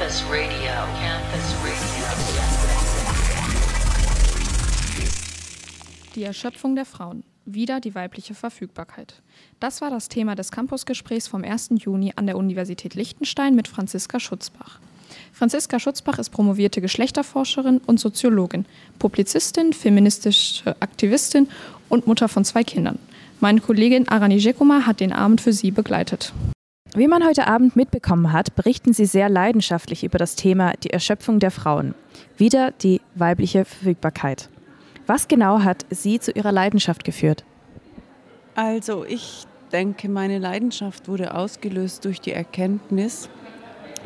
Campus Radio. Campus Radio. Die Erschöpfung der Frauen. Wieder die weibliche Verfügbarkeit. Das war das Thema des Campusgesprächs vom 1. Juni an der Universität Liechtenstein mit Franziska Schutzbach. Franziska Schutzbach ist promovierte Geschlechterforscherin und Soziologin, Publizistin, feministische Aktivistin und Mutter von zwei Kindern. Meine Kollegin Arani Jekuma hat den Abend für sie begleitet. Wie man heute Abend mitbekommen hat, berichten sie sehr leidenschaftlich über das Thema die Erschöpfung der Frauen. Wieder die weibliche Verfügbarkeit. Was genau hat sie zu ihrer Leidenschaft geführt? Also ich denke, meine Leidenschaft wurde ausgelöst durch die Erkenntnis,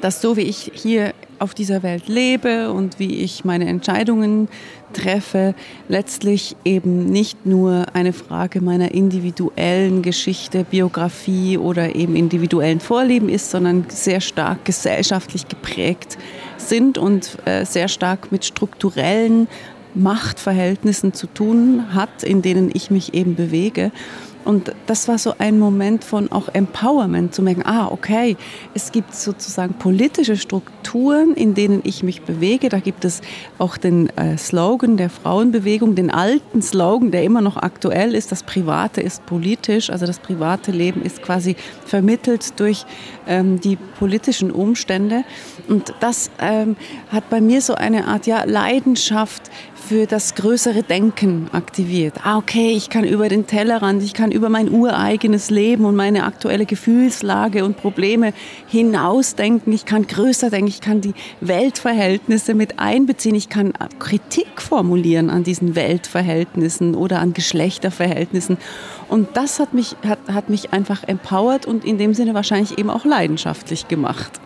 dass so wie ich hier auf dieser Welt lebe und wie ich meine Entscheidungen treffe, letztlich eben nicht nur eine Frage meiner individuellen Geschichte, Biografie oder eben individuellen Vorlieben ist, sondern sehr stark gesellschaftlich geprägt sind und äh, sehr stark mit strukturellen Machtverhältnissen zu tun hat, in denen ich mich eben bewege. Und das war so ein Moment von auch Empowerment, zu merken, ah, okay, es gibt sozusagen politische Strukturen, in denen ich mich bewege. Da gibt es auch den äh, Slogan der Frauenbewegung, den alten Slogan, der immer noch aktuell ist, das Private ist politisch, also das private Leben ist quasi vermittelt durch ähm, die politischen Umstände. Und das ähm, hat bei mir so eine Art ja, Leidenschaft für das größere Denken aktiviert. Ah, okay, ich kann über den Tellerrand, ich kann über mein ureigenes Leben und meine aktuelle Gefühlslage und Probleme hinausdenken. Ich kann größer denken, ich kann die Weltverhältnisse mit einbeziehen, ich kann Kritik formulieren an diesen Weltverhältnissen oder an Geschlechterverhältnissen. Und das hat mich, hat, hat mich einfach empowert und in dem Sinne wahrscheinlich eben auch leidenschaftlich gemacht.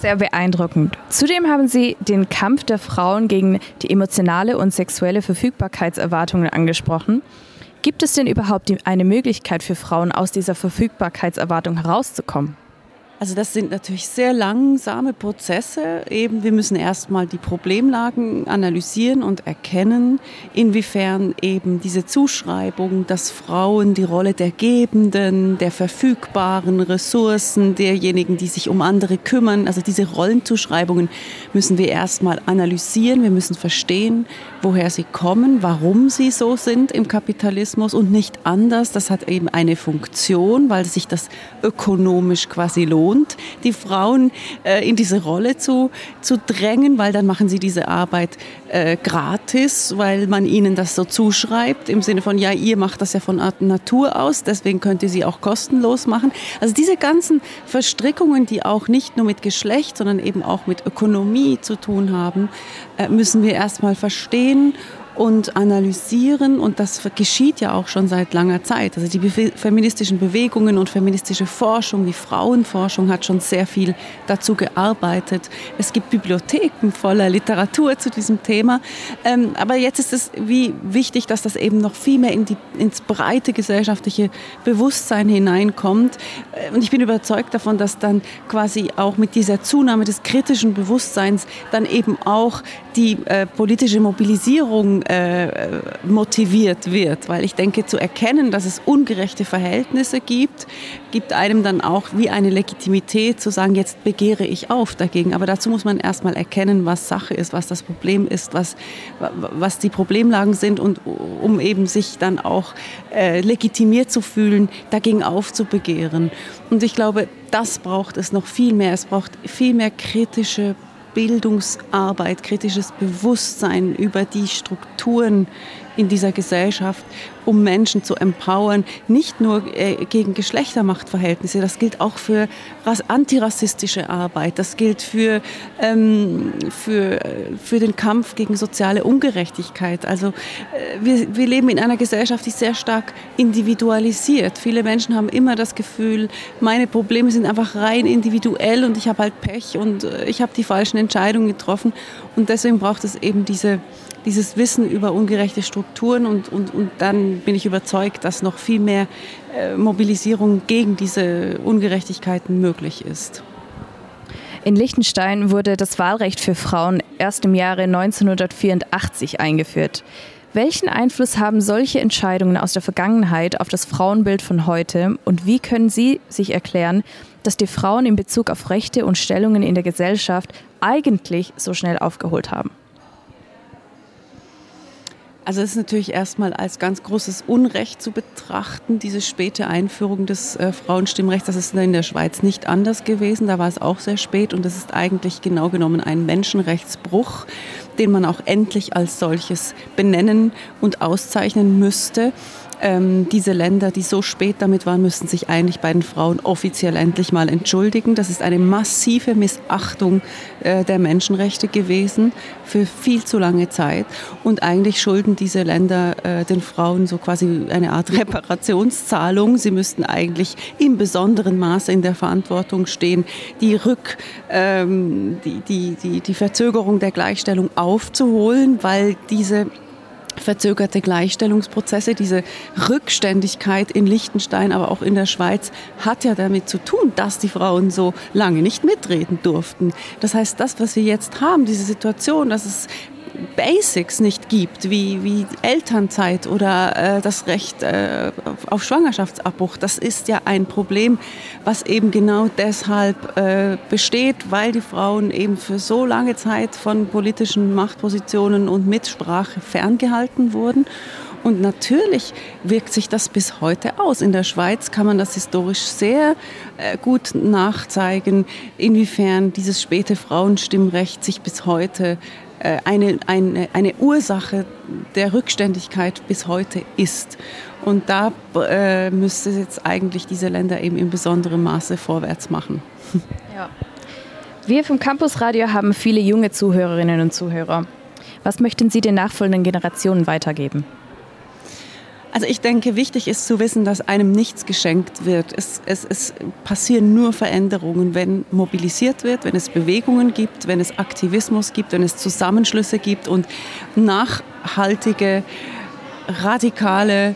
Sehr beeindruckend. Zudem haben Sie den Kampf der Frauen gegen die emotionale und sexuelle Verfügbarkeitserwartungen angesprochen. Gibt es denn überhaupt eine Möglichkeit für Frauen, aus dieser Verfügbarkeitserwartung herauszukommen? Also das sind natürlich sehr langsame Prozesse. Eben, wir müssen erstmal die Problemlagen analysieren und erkennen, inwiefern eben diese Zuschreibung, dass Frauen die Rolle der Gebenden, der verfügbaren Ressourcen, derjenigen, die sich um andere kümmern, also diese Rollenzuschreibungen müssen wir erstmal analysieren. Wir müssen verstehen, woher sie kommen, warum sie so sind im Kapitalismus und nicht anders. Das hat eben eine Funktion, weil sich das ökonomisch quasi lohnt die Frauen äh, in diese Rolle zu, zu drängen, weil dann machen sie diese Arbeit äh, gratis, weil man ihnen das so zuschreibt, im Sinne von, ja, ihr macht das ja von Natur aus, deswegen könnt ihr sie auch kostenlos machen. Also diese ganzen Verstrickungen, die auch nicht nur mit Geschlecht, sondern eben auch mit Ökonomie zu tun haben, äh, müssen wir erstmal verstehen gehen und analysieren. Und das geschieht ja auch schon seit langer Zeit. Also die feministischen Bewegungen und feministische Forschung, die Frauenforschung hat schon sehr viel dazu gearbeitet. Es gibt Bibliotheken voller Literatur zu diesem Thema. Ähm, aber jetzt ist es wie wichtig, dass das eben noch viel mehr in die, ins breite gesellschaftliche Bewusstsein hineinkommt. Äh, und ich bin überzeugt davon, dass dann quasi auch mit dieser Zunahme des kritischen Bewusstseins dann eben auch die äh, politische Mobilisierung äh, motiviert wird. Weil ich denke, zu erkennen, dass es ungerechte Verhältnisse gibt, gibt einem dann auch wie eine Legitimität zu sagen, jetzt begehre ich auf dagegen. Aber dazu muss man erstmal erkennen, was Sache ist, was das Problem ist, was, was die Problemlagen sind und um eben sich dann auch äh, legitimiert zu fühlen, dagegen aufzubegehren. Und ich glaube, das braucht es noch viel mehr. Es braucht viel mehr kritische Bildungsarbeit, kritisches Bewusstsein über die Strukturen in dieser Gesellschaft, um Menschen zu empowern, nicht nur äh, gegen Geschlechtermachtverhältnisse, das gilt auch für antirassistische Arbeit, das gilt für, ähm, für, für den Kampf gegen soziale Ungerechtigkeit. Also äh, wir, wir leben in einer Gesellschaft, die sehr stark individualisiert. Viele Menschen haben immer das Gefühl, meine Probleme sind einfach rein individuell und ich habe halt Pech und äh, ich habe die falschen Entscheidungen getroffen. Und deswegen braucht es eben diese dieses Wissen über ungerechte Strukturen und, und, und dann bin ich überzeugt, dass noch viel mehr äh, Mobilisierung gegen diese Ungerechtigkeiten möglich ist. In Liechtenstein wurde das Wahlrecht für Frauen erst im Jahre 1984 eingeführt. Welchen Einfluss haben solche Entscheidungen aus der Vergangenheit auf das Frauenbild von heute und wie können Sie sich erklären, dass die Frauen in Bezug auf Rechte und Stellungen in der Gesellschaft eigentlich so schnell aufgeholt haben? Also es ist natürlich erstmal als ganz großes Unrecht zu betrachten, diese späte Einführung des äh, Frauenstimmrechts. Das ist in der Schweiz nicht anders gewesen. Da war es auch sehr spät und das ist eigentlich genau genommen ein Menschenrechtsbruch, den man auch endlich als solches benennen und auszeichnen müsste ähm, diese Länder, die so spät damit waren, müssten sich eigentlich bei den Frauen offiziell endlich mal entschuldigen. Das ist eine massive Missachtung äh, der Menschenrechte gewesen für viel zu lange Zeit. Und eigentlich schulden diese Länder äh, den Frauen so quasi eine Art Reparationszahlung. Sie müssten eigentlich im besonderen Maße in der Verantwortung stehen, die Rück, ähm, die, die, die, die Verzögerung der Gleichstellung aufzuholen, weil diese verzögerte Gleichstellungsprozesse, diese Rückständigkeit in Liechtenstein, aber auch in der Schweiz hat ja damit zu tun, dass die Frauen so lange nicht mitreden durften. Das heißt, das, was wir jetzt haben, diese Situation, dass es Basics nicht gibt, wie, wie Elternzeit oder äh, das Recht äh, auf Schwangerschaftsabbruch, das ist ja ein Problem, was eben genau deshalb äh, besteht, weil die Frauen eben für so lange Zeit von politischen Machtpositionen und Mitsprache ferngehalten wurden. Und natürlich wirkt sich das bis heute aus. In der Schweiz kann man das historisch sehr äh, gut nachzeigen, inwiefern dieses späte Frauenstimmrecht sich bis heute eine, eine, eine Ursache der Rückständigkeit bis heute ist. Und da äh, müsste jetzt eigentlich diese Länder eben in besonderem Maße vorwärts machen. Ja. Wir vom Campus Radio haben viele junge Zuhörerinnen und Zuhörer. Was möchten Sie den nachfolgenden Generationen weitergeben? Also ich denke, wichtig ist zu wissen, dass einem nichts geschenkt wird. Es, es, es, passieren nur Veränderungen, wenn mobilisiert wird, wenn es Bewegungen gibt, wenn es Aktivismus gibt, wenn es Zusammenschlüsse gibt und nachhaltige, radikale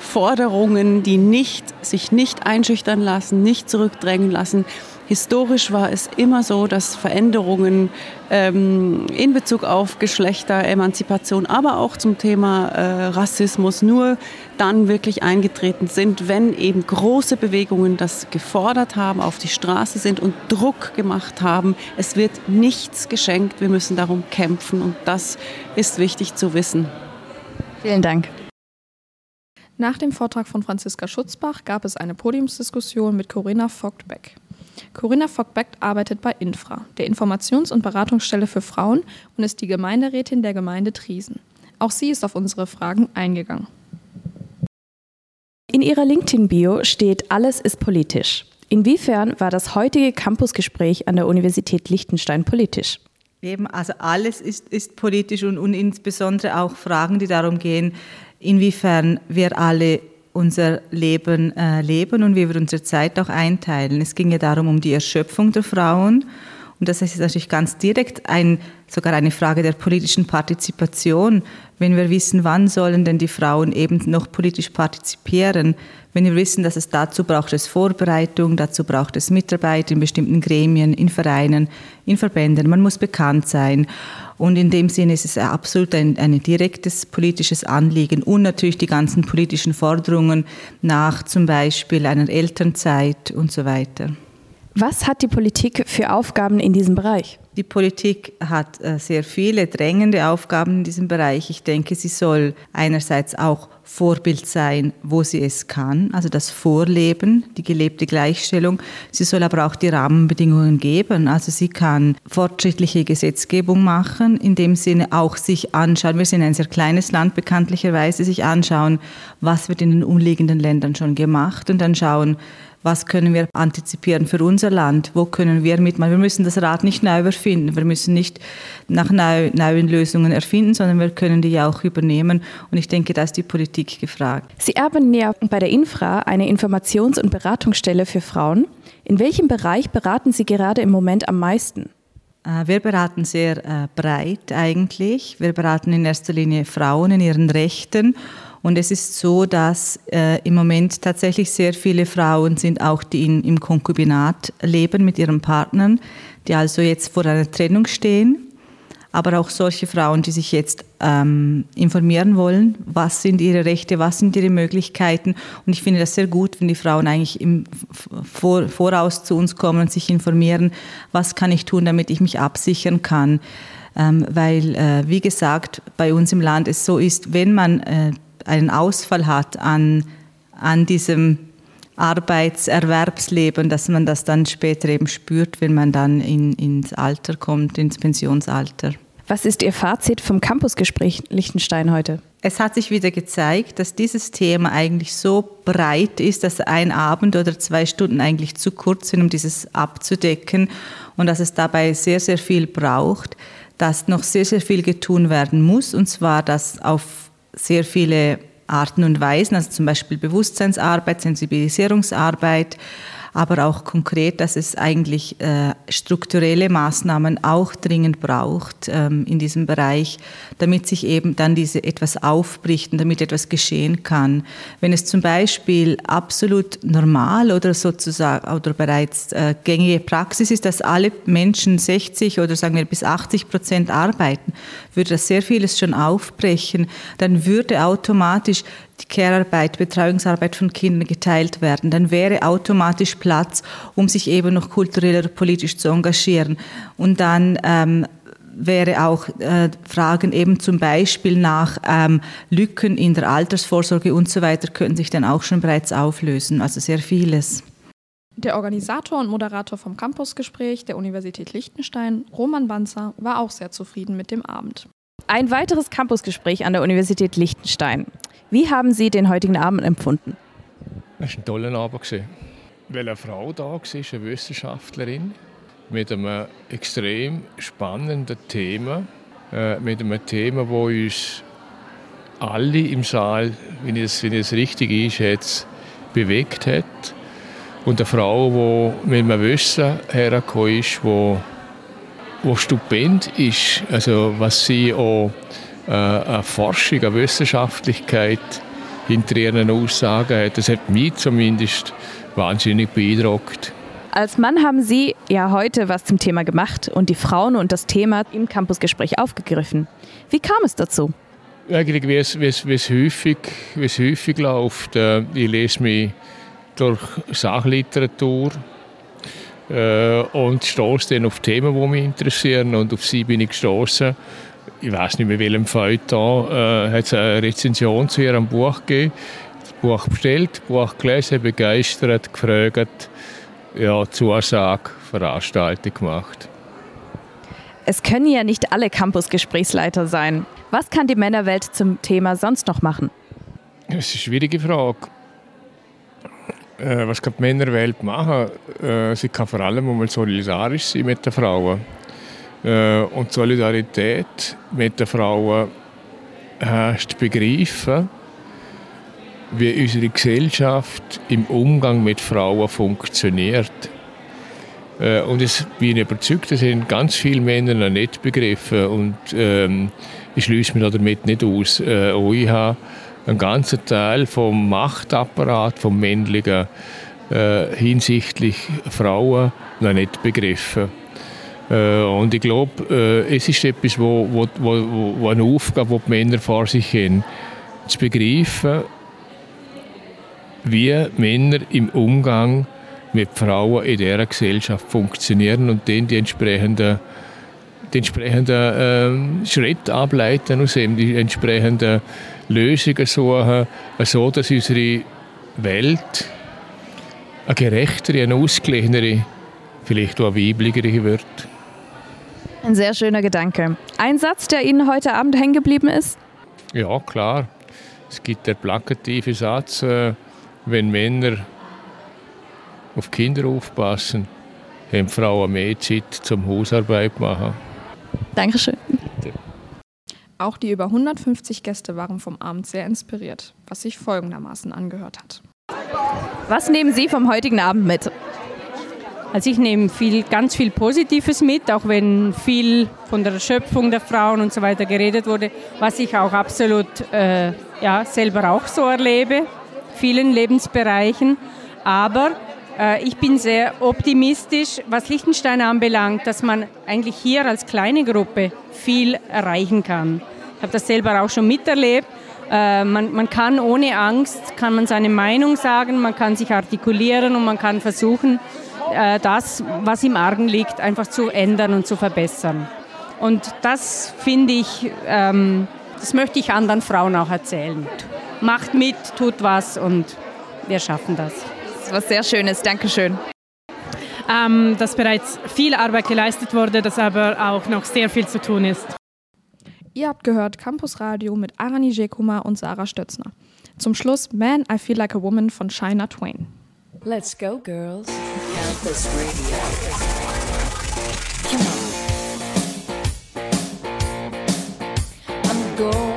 Forderungen, die nicht, sich nicht einschüchtern lassen, nicht zurückdrängen lassen, Historisch war es immer so, dass Veränderungen ähm, in Bezug auf Geschlechteremanzipation, aber auch zum Thema äh, Rassismus nur dann wirklich eingetreten sind, wenn eben große Bewegungen das gefordert haben, auf die Straße sind und Druck gemacht haben. Es wird nichts geschenkt, wir müssen darum kämpfen und das ist wichtig zu wissen. Vielen Dank. Nach dem Vortrag von Franziska Schutzbach gab es eine Podiumsdiskussion mit Corinna Vogtbeck. Corinna Fockbeck arbeitet bei Infra, der Informations- und Beratungsstelle für Frauen und ist die Gemeinderätin der Gemeinde Triesen. Auch sie ist auf unsere Fragen eingegangen. In ihrer LinkedIn-Bio steht Alles ist politisch. Inwiefern war das heutige Campusgespräch an der Universität Liechtenstein politisch? Eben, also alles ist, ist politisch und, und insbesondere auch Fragen, die darum gehen, inwiefern wir alle unser Leben äh, leben und wie wir unsere Zeit auch einteilen. Es ging ja darum, um die Erschöpfung der Frauen. Und das ist natürlich ganz direkt ein, sogar eine Frage der politischen Partizipation. Wenn wir wissen, wann sollen denn die Frauen eben noch politisch partizipieren, wenn wir wissen, dass es dazu braucht es Vorbereitung, dazu braucht es Mitarbeit in bestimmten Gremien, in Vereinen, in Verbänden, man muss bekannt sein. Und in dem Sinne ist es absolut ein, ein direktes politisches Anliegen und natürlich die ganzen politischen Forderungen nach zum Beispiel einer Elternzeit und so weiter. Was hat die Politik für Aufgaben in diesem Bereich? Die Politik hat äh, sehr viele drängende Aufgaben in diesem Bereich. Ich denke, sie soll einerseits auch Vorbild sein, wo sie es kann, also das Vorleben, die gelebte Gleichstellung. Sie soll aber auch die Rahmenbedingungen geben. Also sie kann fortschrittliche Gesetzgebung machen, in dem Sinne auch sich anschauen, wir sind ein sehr kleines Land bekanntlicherweise, sich anschauen, was wird in den umliegenden Ländern schon gemacht und dann schauen, was können wir antizipieren für unser Land, wo können wir mitmachen. Wir müssen das Rad nicht neu erfinden, wir müssen nicht nach neu, neuen Lösungen erfinden, sondern wir können die ja auch übernehmen. Und ich denke, da ist die Politik gefragt. Sie arbeiten ja bei der Infra, eine Informations- und Beratungsstelle für Frauen. In welchem Bereich beraten Sie gerade im Moment am meisten? Äh, wir beraten sehr äh, breit eigentlich. Wir beraten in erster Linie Frauen in ihren Rechten und es ist so, dass äh, im Moment tatsächlich sehr viele Frauen sind, auch die in, im Konkubinat leben mit ihren Partnern, die also jetzt vor einer Trennung stehen. aber auch solche Frauen, die sich jetzt ähm, informieren wollen, was sind ihre Rechte, was sind ihre Möglichkeiten. Und ich finde das sehr gut, wenn die Frauen eigentlich im Vor Voraus zu uns kommen und sich informieren, was kann ich tun, damit ich mich absichern kann. Ähm, weil, äh, wie gesagt, bei uns im Land es so ist, wenn man äh, einen Ausfall hat an, an diesem Arbeitserwerbsleben, dass man das dann später eben spürt, wenn man dann in, ins Alter kommt, ins Pensionsalter. Was ist Ihr Fazit vom Campusgespräch Liechtenstein heute? Es hat sich wieder gezeigt, dass dieses Thema eigentlich so breit ist, dass ein Abend oder zwei Stunden eigentlich zu kurz sind, um dieses abzudecken und dass es dabei sehr, sehr viel braucht, dass noch sehr, sehr viel getun werden muss und zwar, dass auf sehr viele Arten und Weisen, also zum Beispiel Bewusstseinsarbeit, Sensibilisierungsarbeit, aber auch konkret, dass es eigentlich äh, strukturelle Maßnahmen auch dringend braucht ähm, in diesem Bereich, damit sich eben dann diese etwas aufbricht und damit etwas geschehen kann. Wenn es zum Beispiel absolut normal oder sozusagen oder bereits äh, gängige Praxis ist, dass alle Menschen 60 oder sagen wir bis 80 Prozent arbeiten, würde das sehr vieles schon aufbrechen. Dann würde automatisch die Care-Arbeit, Betreuungsarbeit von Kindern geteilt werden, dann wäre automatisch Platz, um sich eben noch kulturell oder politisch zu engagieren. Und dann ähm, wäre auch äh, Fragen eben zum Beispiel nach ähm, Lücken in der Altersvorsorge und so weiter könnten sich dann auch schon bereits auflösen. Also sehr vieles. Der Organisator und Moderator vom Campusgespräch der Universität Liechtenstein, Roman Banzer, war auch sehr zufrieden mit dem Abend. Ein weiteres Campusgespräch an der Universität Liechtenstein. Wie haben Sie den heutigen Abend empfunden? Es war ein toller Abend. Weil eine Frau da war, eine Wissenschaftlerin, mit einem extrem spannenden Thema. Äh, mit einem Thema, das uns alle im Saal, wenn es, wenn es richtig einschätze, bewegt hat. Und eine Frau, die mit einem Wissen hergekommen ist, wo, wo stupend ist. Also was sie auch eine Forschung, eine Wissenschaftlichkeit hinter ihren Aussagen hat. Das hat mich zumindest wahnsinnig beeindruckt. Als Mann haben Sie ja heute was zum Thema gemacht und die Frauen und das Thema im Campusgespräch aufgegriffen. Wie kam es dazu? Eigentlich, wie es, wie es, wie es, häufig, wie es häufig läuft. Äh, ich lese mich durch Sachliteratur äh, und stoße dann auf Themen, die mich interessieren. Und auf sie bin ich gestoßen ich weiß nicht mehr welchem Feuilleton, äh, hat es eine Rezension zu ihrem Buch gegeben. Das Buch bestellt, das Buch gelesen, begeistert, gefragt, ja, Zusage, Veranstaltung gemacht. Es können ja nicht alle Campus-Gesprächsleiter sein. Was kann die Männerwelt zum Thema sonst noch machen? Das ist eine schwierige Frage. Äh, was kann die Männerwelt machen? Äh, sie kann vor allem einmal solidarisch sein mit den Frauen. Äh, und Solidarität mit den Frauen heißt begreifen, wie unsere Gesellschaft im Umgang mit Frauen funktioniert. Äh, und es bin überzeugt, das sind ganz viele Männer noch nicht begriffen und ähm, ich schließe mich damit nicht aus. Äh, auch ich habe einen ganzen Teil vom Machtapparat, vom männlichen, äh, hinsichtlich Frauen noch nicht begriffen. Äh, und ich glaube, äh, es ist etwas, wo, wo, wo, wo eine Aufgabe, die die Männer vor sich haben, zu begreifen, wie Männer im Umgang mit Frauen in dieser Gesellschaft funktionieren und dann die entsprechenden, die entsprechenden äh, Schritte ableiten aus dem, die entsprechenden Lösungen suchen, so dass unsere Welt eine gerechtere, eine ausgeglichenere, vielleicht auch eine weiblichere wird. Ein sehr schöner Gedanke. Ein Satz, der Ihnen heute Abend hängen geblieben ist? Ja, klar. Es gibt der plakative Satz, äh, wenn Männer auf Kinder aufpassen, haben Frauen mehr Zeit zum Hausarbeit machen. Dankeschön. Auch die über 150 Gäste waren vom Abend sehr inspiriert, was sich folgendermaßen angehört hat. Was nehmen Sie vom heutigen Abend mit? Also ich nehme viel, ganz viel Positives mit, auch wenn viel von der Schöpfung der Frauen und so weiter geredet wurde, was ich auch absolut äh, ja, selber auch so erlebe, vielen Lebensbereichen. Aber Äh, ich bin sehr optimistisch, was Liechtenstein anbelangt, dass man eigentlich hier als kleine Gruppe viel erreichen kann. Ich habe das selber auch schon miterlebt. Äh, man, man kann ohne Angst, kann man seine Meinung sagen, man kann sich artikulieren und man kann versuchen, das, was im Argen liegt, einfach zu ändern und zu verbessern. Und das finde ich, ähm, das möchte ich anderen Frauen auch erzählen. Macht mit, tut was und wir schaffen das. Das ist was sehr Schönes. Dankeschön. Ähm, dass bereits viel Arbeit geleistet wurde, dass aber auch noch sehr viel zu tun ist. Ihr habt gehört Campus Radio mit Arani Jekuma und Sarah Stötzner. Zum Schluss Man, I Feel Like a Woman von Shina Twain. Let's go, girls. Campus Radio. I'm going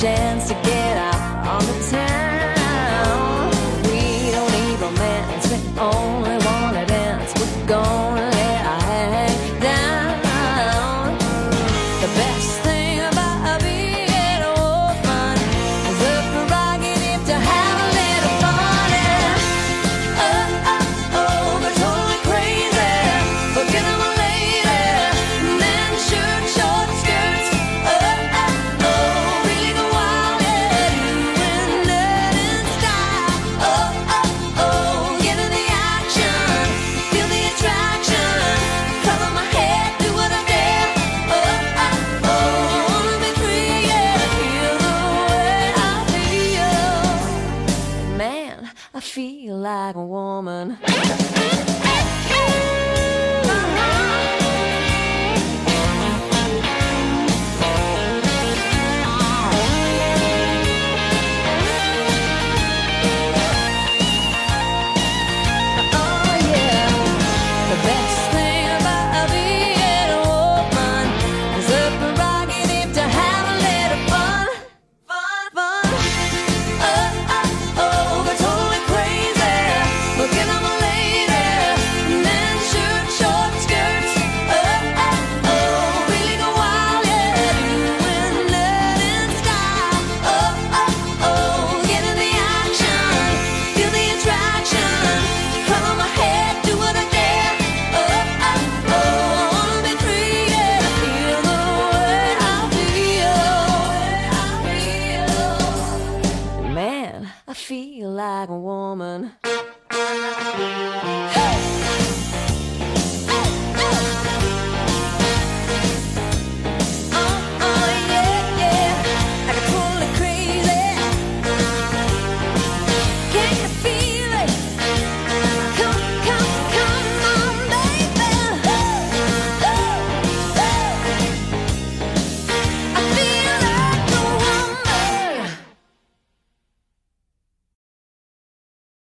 chance again. Feel. Man, I feel like a woman.